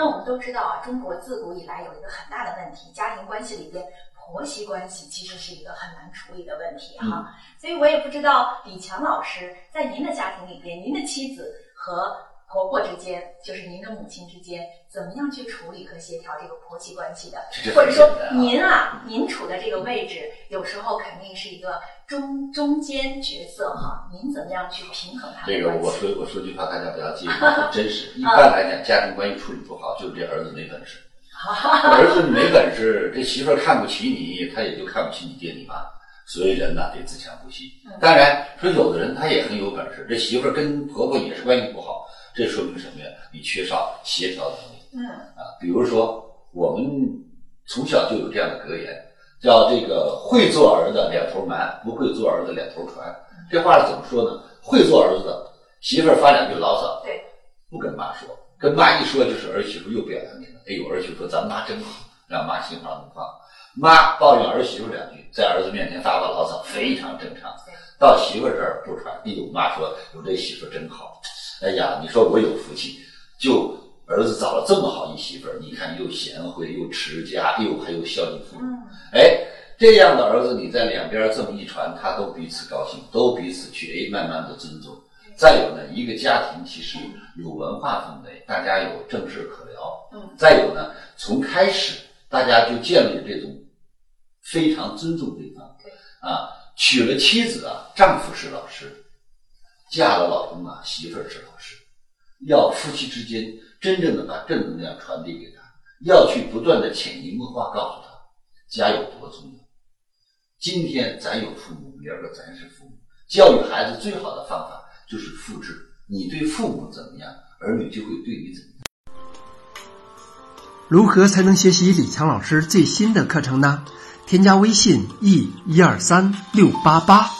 那我们都知道啊，中国自古以来有一个很大的问题，家庭关系里边婆媳关系其实是一个很难处理的问题哈。所以我也不知道李强老师在您的家庭里边，您的妻子和婆婆之间，就是您的母亲之间，怎么样去处理和协调这个婆媳关系的？或者说您啊，您处的这个位置，有时候肯定是一个中中间角色哈。您怎么样去平衡他这个我说我说句话，大家不要介意，很真实。一般来讲，家庭关系处理不好，就是这儿子没本事。儿子没本事，这媳妇儿看不起你，他也就看不起你爹你妈。所以人呢得自强不息。当然说有的人他也很有本事，这媳妇儿跟婆婆也是关系不好。这说明什么呀？你缺少协调能力。嗯啊，比如说我们从小就有这样的格言，叫这个“会做儿子两头瞒，不会做儿子两头传”。这话是怎么说呢？会做儿子的媳妇儿发两句牢骚，对，不跟妈说，跟妈一说就是儿媳妇又表扬你了。哎呦，儿媳妇说咱妈真好，让妈心花怒放。妈抱怨儿媳妇两句，在儿子面前发发牢骚，非常正常。到媳妇这儿不传，哎呦，妈说有这媳妇真好。哎呀，你说我有福气，就儿子找了这么好一媳妇儿，你看又贤惠又持家，又还有孝敬父母。哎，这样的儿子，你在两边这么一传，他都彼此高兴，都彼此去哎，慢慢的尊重。再有呢，一个家庭其实有文化氛围，大家有正事可聊。嗯。再有呢，从开始大家就建立这种非常尊重对方。对。啊，娶了妻子啊，丈夫是老师。嫁了老公啊，媳妇儿是老师，要夫妻之间真正的把正能量传递给他，要去不断的潜移默化告诉他，家有多重要。今天咱有父母，明儿个咱是父母，教育孩子最好的方法就是复制。你对父母怎么样，儿女就会对你怎么样。如何才能学习李强老师最新的课程呢？添加微信 e 一二三六八八。